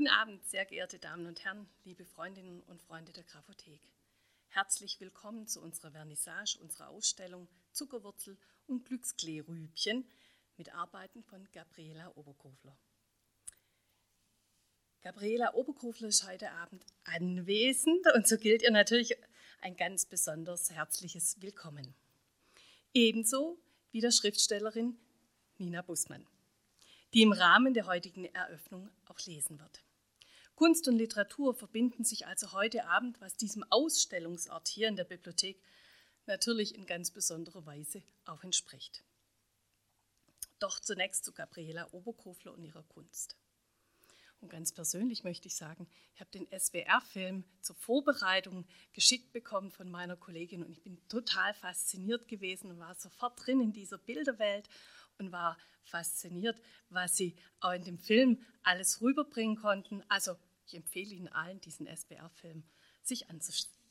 Guten Abend, sehr geehrte Damen und Herren, liebe Freundinnen und Freunde der Graphothek. Herzlich willkommen zu unserer Vernissage, unserer Ausstellung Zuckerwurzel und Glückskleerübchen mit Arbeiten von Gabriela Oberkofler. Gabriela Oberkofler ist heute Abend anwesend und so gilt ihr natürlich ein ganz besonders herzliches Willkommen. Ebenso wie der Schriftstellerin Nina Bussmann, die im Rahmen der heutigen Eröffnung auch lesen wird. Kunst und Literatur verbinden sich also heute Abend, was diesem Ausstellungsort hier in der Bibliothek natürlich in ganz besonderer Weise auch entspricht. Doch zunächst zu Gabriela Oberkofler und ihrer Kunst. Und ganz persönlich möchte ich sagen, ich habe den SWR-Film zur Vorbereitung geschickt bekommen von meiner Kollegin und ich bin total fasziniert gewesen und war sofort drin in dieser Bilderwelt und war fasziniert, was sie auch in dem Film alles rüberbringen konnten. Also ich empfehle Ihnen allen, diesen SWR-Film sich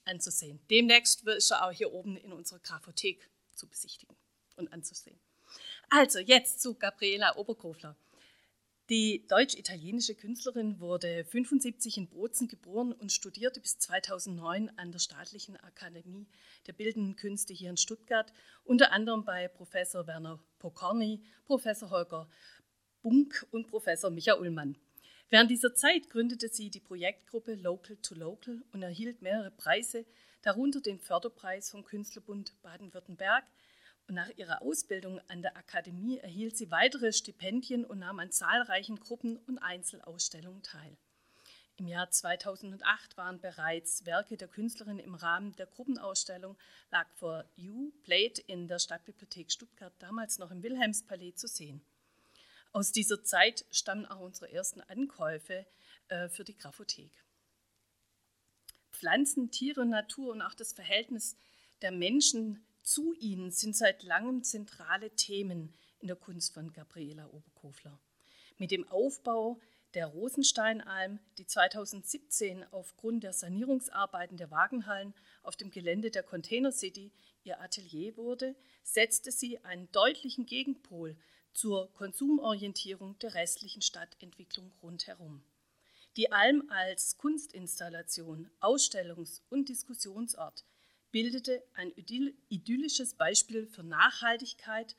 anzusehen. Demnächst ist er auch hier oben in unserer Graphothek zu besichtigen und anzusehen. Also jetzt zu Gabriela Oberkofler. Die deutsch-italienische Künstlerin wurde 75 in Bozen geboren und studierte bis 2009 an der Staatlichen Akademie der Bildenden Künste hier in Stuttgart, unter anderem bei Professor Werner Pokorny, Professor Holger Bunk und Professor Micha Ullmann. Während dieser Zeit gründete sie die Projektgruppe Local to Local und erhielt mehrere Preise, darunter den Förderpreis vom Künstlerbund Baden-Württemberg, und nach ihrer Ausbildung an der Akademie erhielt sie weitere Stipendien und nahm an zahlreichen Gruppen- und Einzelausstellungen teil. Im Jahr 2008 waren bereits Werke der Künstlerin im Rahmen der Gruppenausstellung Lag for You Played in der Stadtbibliothek Stuttgart, damals noch im Wilhelmspalais, zu sehen. Aus dieser Zeit stammen auch unsere ersten Ankäufe äh, für die Graphothek. Pflanzen, Tiere, Natur und auch das Verhältnis der Menschen zu ihnen sind seit langem zentrale Themen in der Kunst von Gabriela Oberkofler. Mit dem Aufbau der Rosensteinalm, die 2017 aufgrund der Sanierungsarbeiten der Wagenhallen auf dem Gelände der Container City ihr Atelier wurde, setzte sie einen deutlichen Gegenpol zur Konsumorientierung der restlichen Stadtentwicklung rundherum. Die Alm als Kunstinstallation, Ausstellungs- und Diskussionsort bildete ein idyllisches Beispiel für Nachhaltigkeit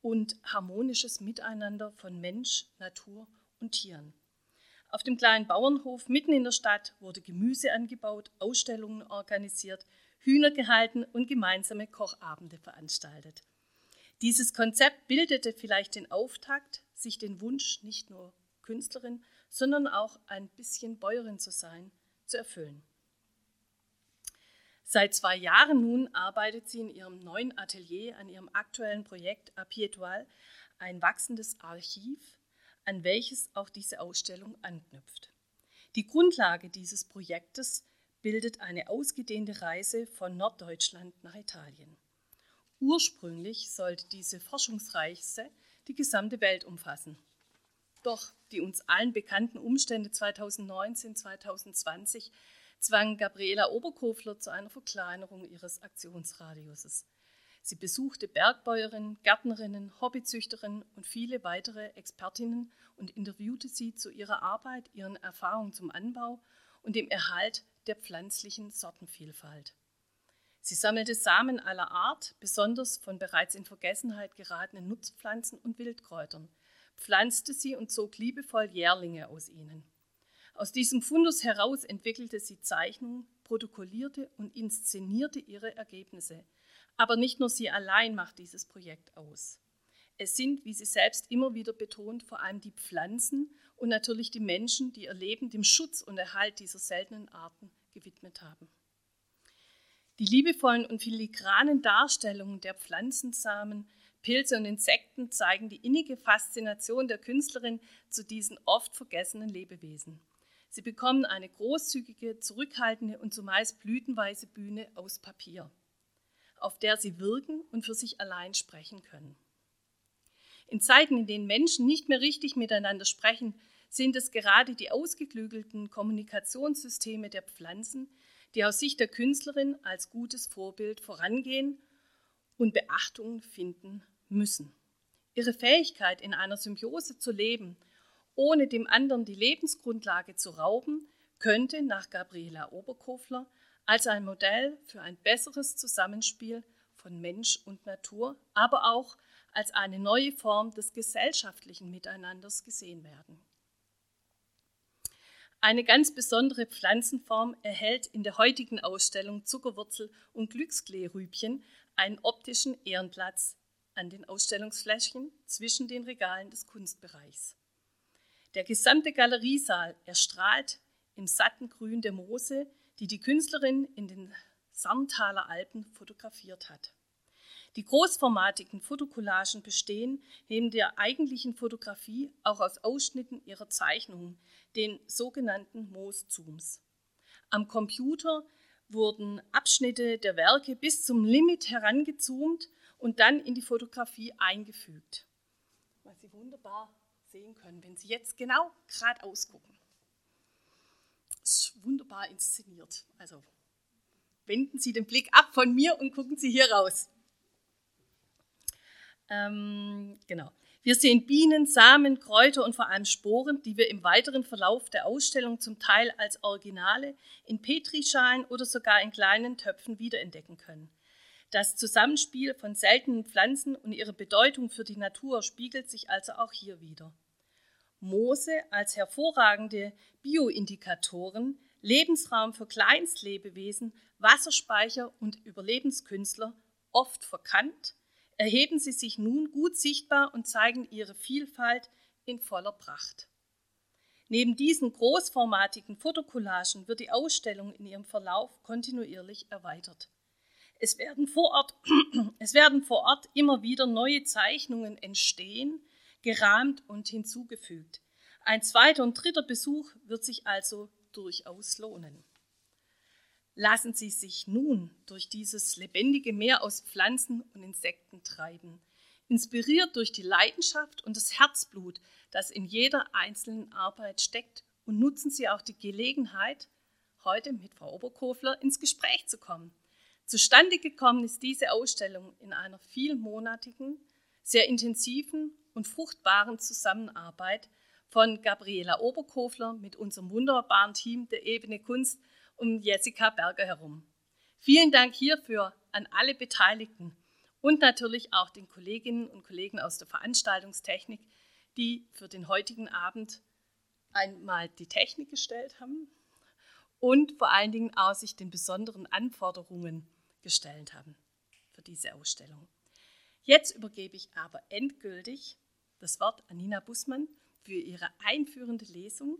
und harmonisches Miteinander von Mensch, Natur und Tieren. Auf dem kleinen Bauernhof mitten in der Stadt wurde Gemüse angebaut, Ausstellungen organisiert, Hühner gehalten und gemeinsame Kochabende veranstaltet. Dieses Konzept bildete vielleicht den Auftakt, sich den Wunsch, nicht nur Künstlerin, sondern auch ein bisschen Bäuerin zu sein, zu erfüllen. Seit zwei Jahren nun arbeitet sie in ihrem neuen Atelier an ihrem aktuellen Projekt Apietual, ein wachsendes Archiv, an welches auch diese Ausstellung anknüpft. Die Grundlage dieses Projektes bildet eine ausgedehnte Reise von Norddeutschland nach Italien. Ursprünglich sollte diese Forschungsreise die gesamte Welt umfassen. Doch die uns allen bekannten Umstände 2019-2020 zwang Gabriela Oberkofler zu einer Verkleinerung ihres Aktionsradiuses. Sie besuchte Bergbäuerinnen, Gärtnerinnen, Hobbyzüchterinnen und viele weitere Expertinnen und interviewte sie zu ihrer Arbeit, ihren Erfahrungen zum Anbau und dem Erhalt der pflanzlichen Sortenvielfalt. Sie sammelte Samen aller Art, besonders von bereits in Vergessenheit geratenen Nutzpflanzen und Wildkräutern, pflanzte sie und zog liebevoll Jährlinge aus ihnen. Aus diesem Fundus heraus entwickelte sie Zeichnungen, protokollierte und inszenierte ihre Ergebnisse. Aber nicht nur sie allein macht dieses Projekt aus. Es sind, wie sie selbst immer wieder betont, vor allem die Pflanzen und natürlich die Menschen, die ihr Leben dem Schutz und Erhalt dieser seltenen Arten gewidmet haben. Die liebevollen und filigranen Darstellungen der Pflanzensamen, Pilze und Insekten zeigen die innige Faszination der Künstlerin zu diesen oft vergessenen Lebewesen. Sie bekommen eine großzügige, zurückhaltende und zumeist blütenweise Bühne aus Papier, auf der sie wirken und für sich allein sprechen können. In Zeiten, in denen Menschen nicht mehr richtig miteinander sprechen, sind es gerade die ausgeklügelten Kommunikationssysteme der Pflanzen, die aus Sicht der Künstlerin als gutes Vorbild vorangehen und Beachtung finden müssen. Ihre Fähigkeit, in einer Symbiose zu leben ohne dem anderen die Lebensgrundlage zu rauben, könnte nach Gabriela Oberkofler als ein Modell für ein besseres Zusammenspiel von Mensch und Natur, aber auch als eine neue Form des gesellschaftlichen Miteinanders gesehen werden. Eine ganz besondere Pflanzenform erhält in der heutigen Ausstellung Zuckerwurzel und Glückskleerübchen einen optischen Ehrenplatz an den Ausstellungsflächen zwischen den Regalen des Kunstbereichs. Der gesamte Galeriesaal erstrahlt im satten Grün der Moose, die die Künstlerin in den Sarntaler Alpen fotografiert hat. Die großformatigen Fotokollagen bestehen neben der eigentlichen Fotografie auch aus Ausschnitten ihrer Zeichnungen, den sogenannten Mooszooms. Am Computer wurden Abschnitte der Werke bis zum Limit herangezoomt und dann in die Fotografie eingefügt. Was Sie wunderbar sehen können, wenn Sie jetzt genau geradeaus gucken. Das ist wunderbar inszeniert. Also wenden Sie den Blick ab von mir und gucken Sie hier raus. Ähm, genau. Wir sehen Bienen, Samen, Kräuter und vor allem Sporen, die wir im weiteren Verlauf der Ausstellung zum Teil als Originale in Petrischalen oder sogar in kleinen Töpfen wiederentdecken können. Das Zusammenspiel von seltenen Pflanzen und ihre Bedeutung für die Natur spiegelt sich also auch hier wieder. Moose als hervorragende Bioindikatoren, Lebensraum für Kleinstlebewesen, Wasserspeicher und Überlebenskünstler, oft verkannt, erheben sie sich nun gut sichtbar und zeigen ihre Vielfalt in voller Pracht. Neben diesen großformatigen Fotokollagen wird die Ausstellung in ihrem Verlauf kontinuierlich erweitert. Es werden, vor Ort, es werden vor Ort immer wieder neue Zeichnungen entstehen, gerahmt und hinzugefügt. Ein zweiter und dritter Besuch wird sich also durchaus lohnen. Lassen Sie sich nun durch dieses lebendige Meer aus Pflanzen und Insekten treiben, inspiriert durch die Leidenschaft und das Herzblut, das in jeder einzelnen Arbeit steckt, und nutzen Sie auch die Gelegenheit, heute mit Frau Oberkofler ins Gespräch zu kommen. Zustande gekommen ist diese Ausstellung in einer vielmonatigen, sehr intensiven und fruchtbaren Zusammenarbeit von Gabriela Oberkofler mit unserem wunderbaren Team der Ebene Kunst um Jessica Berger herum. Vielen Dank hierfür an alle Beteiligten und natürlich auch den Kolleginnen und Kollegen aus der Veranstaltungstechnik, die für den heutigen Abend einmal die Technik gestellt haben und vor allen Dingen auch sich den besonderen Anforderungen gestellt haben für diese Ausstellung. Jetzt übergebe ich aber endgültig das Wort an Nina Bussmann für ihre einführende Lesung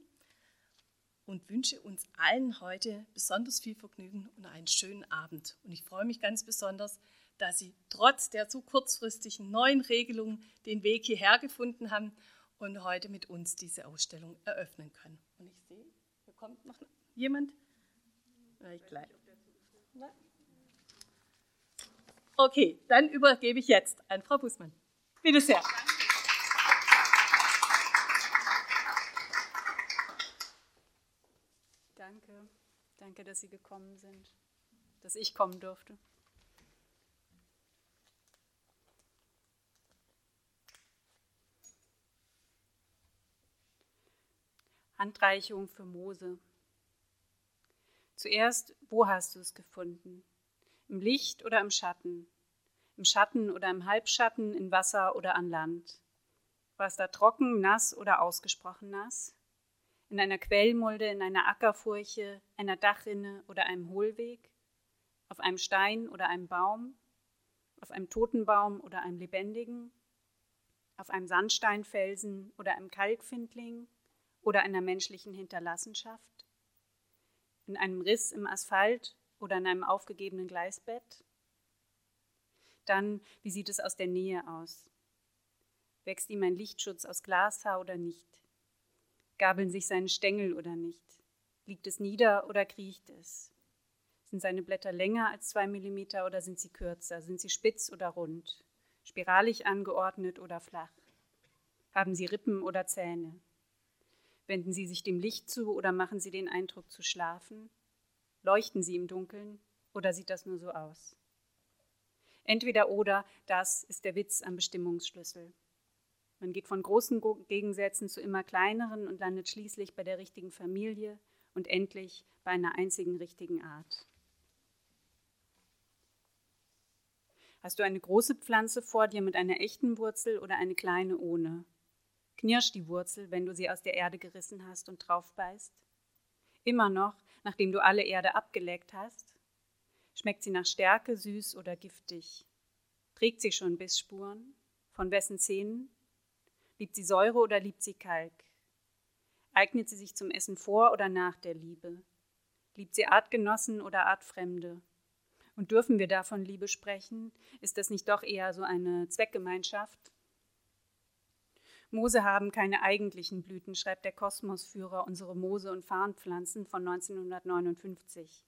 und wünsche uns allen heute besonders viel Vergnügen und einen schönen Abend. Und ich freue mich ganz besonders, dass Sie trotz der so kurzfristigen neuen Regelungen den Weg hierher gefunden haben und heute mit uns diese Ausstellung eröffnen können. Und ich sehe, hier kommt noch jemand. Ich gleich. Okay, dann übergebe ich jetzt an Frau Bußmann. Bitte sehr. Danke. Danke, dass Sie gekommen sind, dass ich kommen durfte. Handreichung für Mose. Zuerst, wo hast du es gefunden? Im Licht oder im Schatten? Im Schatten oder im Halbschatten, in Wasser oder an Land? War es da trocken, nass oder ausgesprochen nass? In einer Quellmulde, in einer Ackerfurche, einer Dachrinne oder einem Hohlweg, auf einem Stein oder einem Baum, auf einem toten Baum oder einem lebendigen, auf einem Sandsteinfelsen oder einem Kalkfindling oder einer menschlichen Hinterlassenschaft, in einem Riss im Asphalt oder in einem aufgegebenen Gleisbett? Dann, wie sieht es aus der Nähe aus? Wächst ihm ein Lichtschutz aus Glashaar oder nicht? Gabeln sich seine Stängel oder nicht? Liegt es nieder oder kriecht es? Sind seine Blätter länger als zwei Millimeter oder sind sie kürzer? Sind sie spitz oder rund? Spiralig angeordnet oder flach? Haben sie Rippen oder Zähne? Wenden sie sich dem Licht zu oder machen sie den Eindruck zu schlafen? Leuchten sie im Dunkeln oder sieht das nur so aus? Entweder oder, das ist der Witz am Bestimmungsschlüssel. Man geht von großen Gegensätzen zu immer kleineren und landet schließlich bei der richtigen Familie und endlich bei einer einzigen richtigen Art. Hast du eine große Pflanze vor dir mit einer echten Wurzel oder eine kleine ohne? Knirscht die Wurzel, wenn du sie aus der Erde gerissen hast und drauf beißt? Immer noch, nachdem du alle Erde abgeleckt hast? Schmeckt sie nach Stärke, süß oder giftig? Trägt sie schon Bissspuren? Von wessen Zähnen? Liebt sie Säure oder liebt sie Kalk? Eignet sie sich zum Essen vor oder nach der Liebe? Liebt sie Artgenossen oder Artfremde? Und dürfen wir davon Liebe sprechen? Ist das nicht doch eher so eine Zweckgemeinschaft? Moose haben keine eigentlichen Blüten, schreibt der Kosmosführer unsere Moose- und Farnpflanzen von 1959.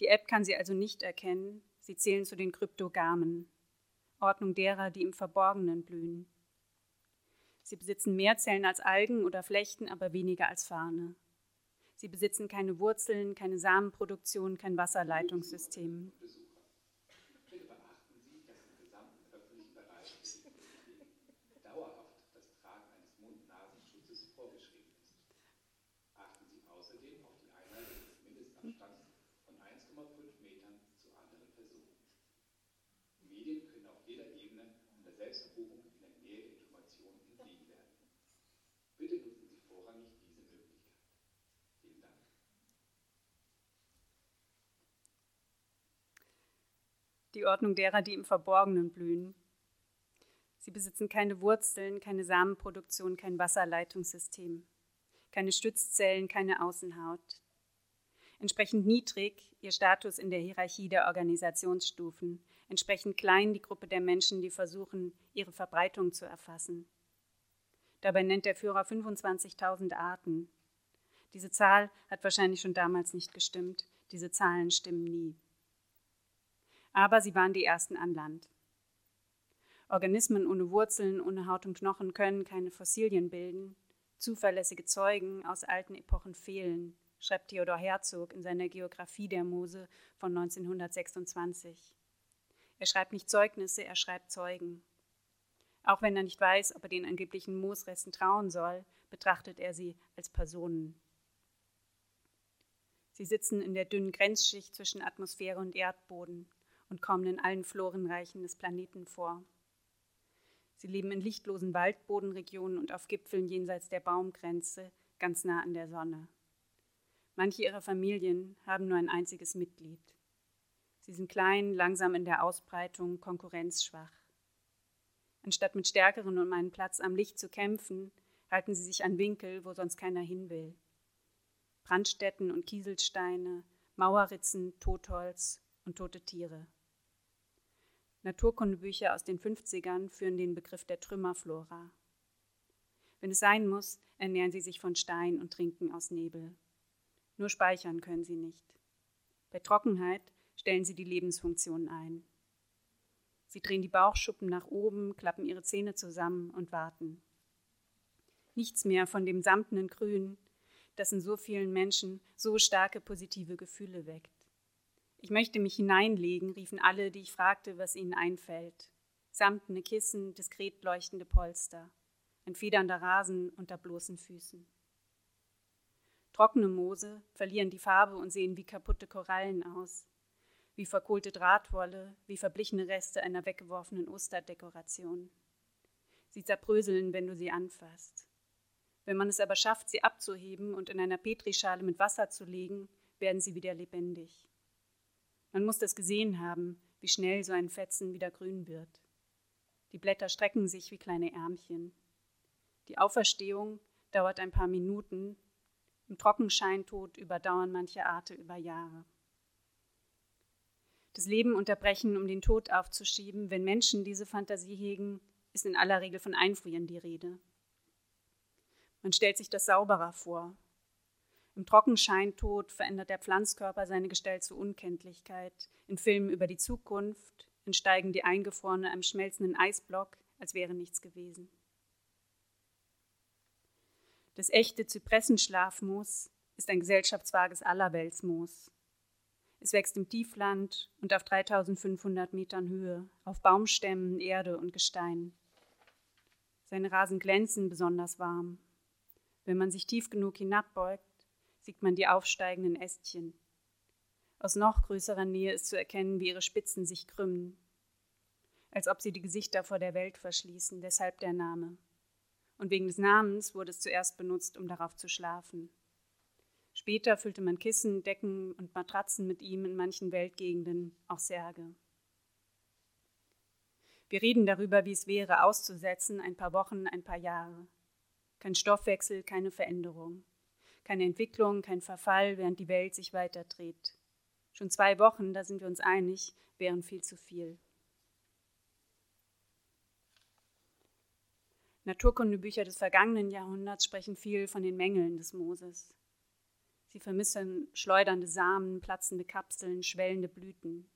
Die App kann sie also nicht erkennen, sie zählen zu den Kryptogamen, Ordnung derer, die im Verborgenen blühen. Sie besitzen mehr Zellen als Algen oder Flechten, aber weniger als Farne. Sie besitzen keine Wurzeln, keine Samenproduktion, kein Wasserleitungssystem. Die Ordnung derer, die im Verborgenen blühen. Sie besitzen keine Wurzeln, keine Samenproduktion, kein Wasserleitungssystem, keine Stützzellen, keine Außenhaut. Entsprechend niedrig ihr Status in der Hierarchie der Organisationsstufen, entsprechend klein die Gruppe der Menschen, die versuchen, ihre Verbreitung zu erfassen. Dabei nennt der Führer 25.000 Arten. Diese Zahl hat wahrscheinlich schon damals nicht gestimmt. Diese Zahlen stimmen nie aber sie waren die ersten an Land. Organismen ohne Wurzeln, ohne Haut und Knochen können keine Fossilien bilden. Zuverlässige Zeugen aus alten Epochen fehlen, schreibt Theodor Herzog in seiner Geographie der Mose von 1926. Er schreibt nicht Zeugnisse, er schreibt Zeugen. Auch wenn er nicht weiß, ob er den angeblichen Moosresten trauen soll, betrachtet er sie als Personen. Sie sitzen in der dünnen Grenzschicht zwischen Atmosphäre und Erdboden und kommen in allen Florenreichen des Planeten vor. Sie leben in lichtlosen Waldbodenregionen und auf Gipfeln jenseits der Baumgrenze, ganz nah an der Sonne. Manche ihrer Familien haben nur ein einziges Mitglied. Sie sind klein, langsam in der Ausbreitung, konkurrenzschwach. Anstatt mit Stärkeren um einen Platz am Licht zu kämpfen, halten sie sich an Winkel, wo sonst keiner hin will. Brandstätten und Kieselsteine, Mauerritzen, Totholz und tote Tiere. Naturkundebücher aus den 50ern führen den Begriff der Trümmerflora. Wenn es sein muss, ernähren sie sich von Stein und trinken aus Nebel. Nur speichern können sie nicht. Bei Trockenheit stellen sie die Lebensfunktion ein. Sie drehen die Bauchschuppen nach oben, klappen ihre Zähne zusammen und warten. Nichts mehr von dem samtenen Grün, das in so vielen Menschen so starke positive Gefühle weckt. Ich möchte mich hineinlegen, riefen alle, die ich fragte, was ihnen einfällt. Samtene Kissen, diskret leuchtende Polster, ein federnder Rasen unter bloßen Füßen. Trockene Moose verlieren die Farbe und sehen wie kaputte Korallen aus, wie verkohlte Drahtwolle, wie verblichene Reste einer weggeworfenen Osterdekoration. Sie zerbröseln, wenn du sie anfasst. Wenn man es aber schafft, sie abzuheben und in einer Petrischale mit Wasser zu legen, werden sie wieder lebendig. Man muss das gesehen haben, wie schnell so ein Fetzen wieder grün wird. Die Blätter strecken sich wie kleine Ärmchen. Die Auferstehung dauert ein paar Minuten, im Trockenscheintod überdauern manche Arte über Jahre. Das Leben unterbrechen, um den Tod aufzuschieben, wenn Menschen diese Fantasie hegen, ist in aller Regel von Einfrieren die Rede. Man stellt sich das sauberer vor, im Trockenscheintod verändert der Pflanzkörper seine Gestalt zur Unkenntlichkeit. In Filmen über die Zukunft entsteigen die Eingefrorene einem schmelzenden Eisblock, als wäre nichts gewesen. Das echte Zypressenschlafmoos ist ein gesellschaftsvages Allerweltsmoos. Es wächst im Tiefland und auf 3500 Metern Höhe, auf Baumstämmen, Erde und Gestein. Seine Rasen glänzen besonders warm. Wenn man sich tief genug hinabbeugt, sieht man die aufsteigenden Ästchen. Aus noch größerer Nähe ist zu erkennen, wie ihre Spitzen sich krümmen, als ob sie die Gesichter vor der Welt verschließen, deshalb der Name. Und wegen des Namens wurde es zuerst benutzt, um darauf zu schlafen. Später füllte man Kissen, Decken und Matratzen mit ihm in manchen Weltgegenden, auch Särge. Wir reden darüber, wie es wäre, auszusetzen, ein paar Wochen, ein paar Jahre. Kein Stoffwechsel, keine Veränderung. Keine Entwicklung, kein Verfall, während die Welt sich weiter dreht. Schon zwei Wochen, da sind wir uns einig, wären viel zu viel. Naturkundebücher des vergangenen Jahrhunderts sprechen viel von den Mängeln des Moses. Sie vermissen schleudernde Samen, platzende Kapseln, schwellende Blüten.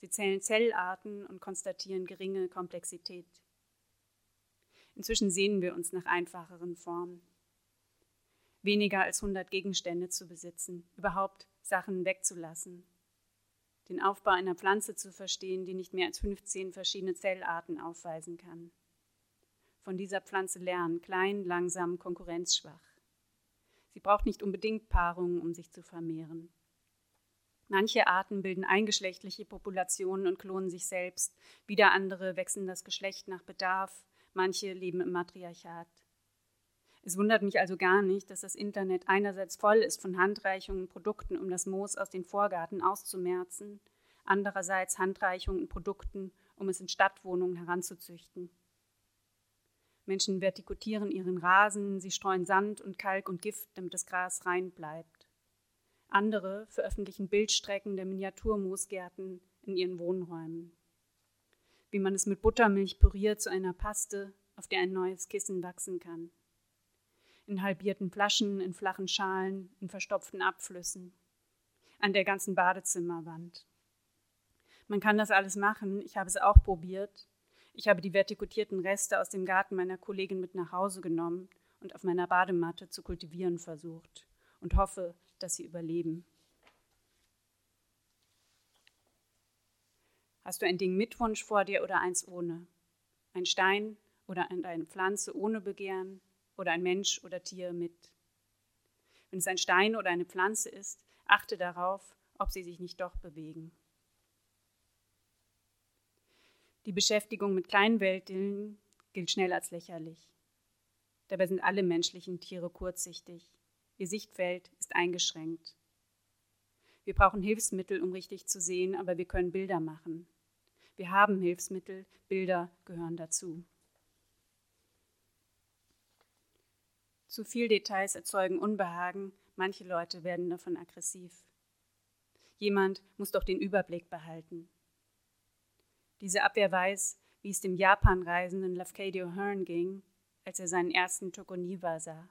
Sie zählen Zellarten und konstatieren geringe Komplexität. Inzwischen sehnen wir uns nach einfacheren Formen. Weniger als 100 Gegenstände zu besitzen, überhaupt Sachen wegzulassen. Den Aufbau einer Pflanze zu verstehen, die nicht mehr als 15 verschiedene Zellarten aufweisen kann. Von dieser Pflanze lernen, klein, langsam, konkurrenzschwach. Sie braucht nicht unbedingt Paarungen, um sich zu vermehren. Manche Arten bilden eingeschlechtliche Populationen und klonen sich selbst, wieder andere wechseln das Geschlecht nach Bedarf, manche leben im Matriarchat. Es wundert mich also gar nicht, dass das Internet einerseits voll ist von Handreichungen und Produkten, um das Moos aus den Vorgarten auszumerzen, andererseits Handreichungen und Produkten, um es in Stadtwohnungen heranzuzüchten. Menschen vertikutieren ihren Rasen, sie streuen Sand und Kalk und Gift, damit das Gras rein bleibt. Andere veröffentlichen Bildstrecken der Miniaturmoosgärten in ihren Wohnräumen. Wie man es mit Buttermilch püriert zu einer Paste, auf der ein neues Kissen wachsen kann in halbierten Flaschen, in flachen Schalen, in verstopften Abflüssen, an der ganzen Badezimmerwand. Man kann das alles machen, ich habe es auch probiert. Ich habe die vertikutierten Reste aus dem Garten meiner Kollegin mit nach Hause genommen und auf meiner Badematte zu kultivieren versucht und hoffe, dass sie überleben. Hast du ein Ding mit Wunsch vor dir oder eins ohne? Ein Stein oder eine Pflanze ohne Begehren? Oder ein Mensch oder Tier mit. Wenn es ein Stein oder eine Pflanze ist, achte darauf, ob sie sich nicht doch bewegen. Die Beschäftigung mit Kleinwelteln gilt schnell als lächerlich. Dabei sind alle menschlichen Tiere kurzsichtig. Ihr Sichtfeld ist eingeschränkt. Wir brauchen Hilfsmittel, um richtig zu sehen, aber wir können Bilder machen. Wir haben Hilfsmittel, Bilder gehören dazu. Zu viel Details erzeugen Unbehagen, manche Leute werden davon aggressiv. Jemand muss doch den Überblick behalten. Diese Abwehr weiß, wie es dem Japan-reisenden Lafcadio Hearn ging, als er seinen ersten Tokoniwa sah.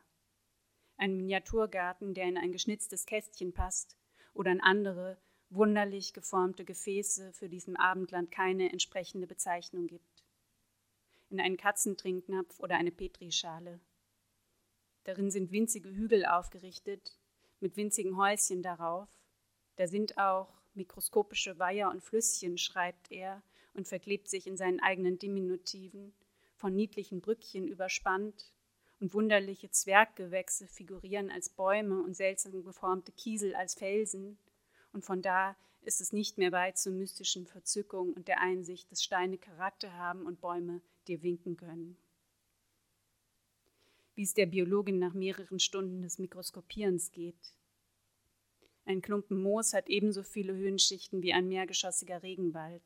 Ein Miniaturgarten, der in ein geschnitztes Kästchen passt oder in andere, wunderlich geformte Gefäße für diesem Abendland keine entsprechende Bezeichnung gibt. In einen Katzentrinknapf oder eine Petrischale. Darin sind winzige Hügel aufgerichtet, mit winzigen Häuschen darauf. Da sind auch mikroskopische Weiher und Flüsschen, schreibt er und verklebt sich in seinen eigenen Diminutiven, von niedlichen Brückchen überspannt, und wunderliche Zwerggewächse figurieren als Bäume und seltsam geformte Kiesel als Felsen, und von da ist es nicht mehr weit zur mystischen Verzückung und der Einsicht, dass Steine Charakter haben und Bäume dir winken können wie es der Biologin nach mehreren Stunden des Mikroskopierens geht. Ein Klumpen Moos hat ebenso viele Höhenschichten wie ein mehrgeschossiger Regenwald.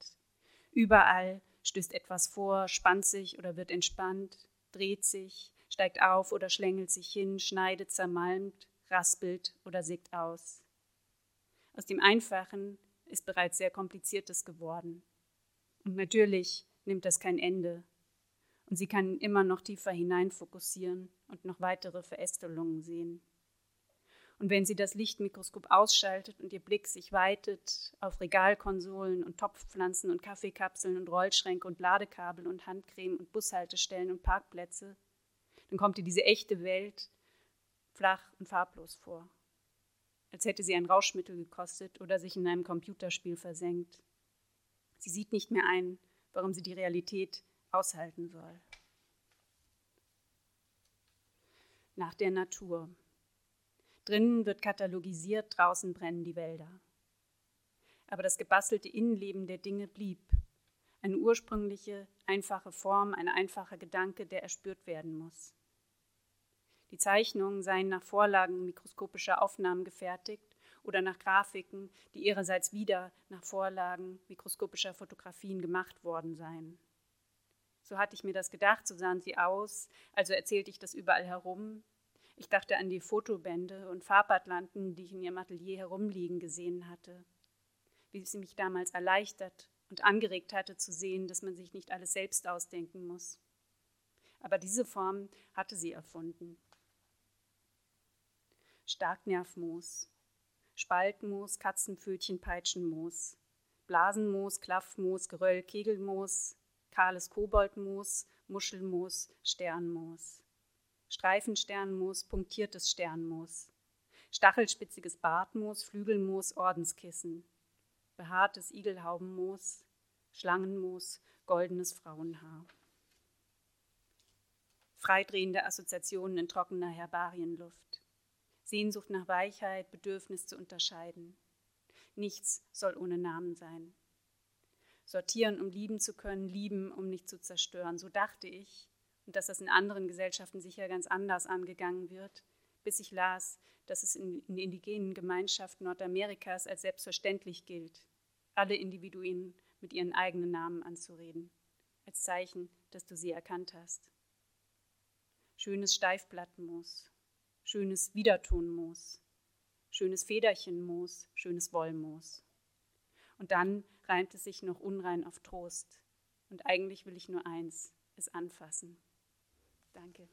Überall stößt etwas vor, spannt sich oder wird entspannt, dreht sich, steigt auf oder schlängelt sich hin, schneidet, zermalmt, raspelt oder sägt aus. Aus dem Einfachen ist bereits sehr Kompliziertes geworden. Und natürlich nimmt das kein Ende, und sie kann immer noch tiefer hinein fokussieren und noch weitere Verästelungen sehen. Und wenn sie das Lichtmikroskop ausschaltet und ihr Blick sich weitet auf Regalkonsolen und Topfpflanzen und Kaffeekapseln und Rollschränke und Ladekabel und Handcreme und Bushaltestellen und Parkplätze, dann kommt ihr diese echte Welt flach und farblos vor, als hätte sie ein Rauschmittel gekostet oder sich in einem Computerspiel versenkt. Sie sieht nicht mehr ein, warum sie die Realität aushalten soll. nach der Natur. Drinnen wird katalogisiert, draußen brennen die Wälder. Aber das gebastelte Innenleben der Dinge blieb. Eine ursprüngliche, einfache Form, ein einfacher Gedanke, der erspürt werden muss. Die Zeichnungen seien nach Vorlagen mikroskopischer Aufnahmen gefertigt oder nach Grafiken, die ihrerseits wieder nach Vorlagen mikroskopischer Fotografien gemacht worden seien. So hatte ich mir das gedacht, so sahen sie aus, also erzählte ich das überall herum. Ich dachte an die Fotobände und Farbatlanten, die ich in ihrem Atelier herumliegen gesehen hatte. Wie sie mich damals erleichtert und angeregt hatte zu sehen, dass man sich nicht alles selbst ausdenken muss. Aber diese Form hatte sie erfunden. Starknervmoos, Spaltmoos, Katzenpfötchen, Peitschenmoos, Blasenmoos, Klaffmoos, Geröll, Kegelmoos, kahles Koboldmoos, Muschelmoos, Sternmoos, Streifensternmoos, punktiertes Sternmoos, stachelspitziges Bartmoos, Flügelmoos, Ordenskissen, behaartes Igelhaubenmoos, Schlangenmoos, goldenes Frauenhaar. Freidrehende Assoziationen in trockener Herbarienluft. Sehnsucht nach Weichheit, Bedürfnis zu unterscheiden. Nichts soll ohne Namen sein. Sortieren, um lieben zu können, lieben, um nicht zu zerstören. So dachte ich, und dass das in anderen Gesellschaften sicher ganz anders angegangen wird, bis ich las, dass es in, in indigenen Gemeinschaften Nordamerikas als selbstverständlich gilt, alle Individuen mit ihren eigenen Namen anzureden, als Zeichen, dass du sie erkannt hast. Schönes Steifblattmoos, schönes Wiedertonmoos, schönes Federchenmoos, schönes Wollmoos. Und dann reimt es sich noch unrein auf Trost. Und eigentlich will ich nur eins, es anfassen. Danke.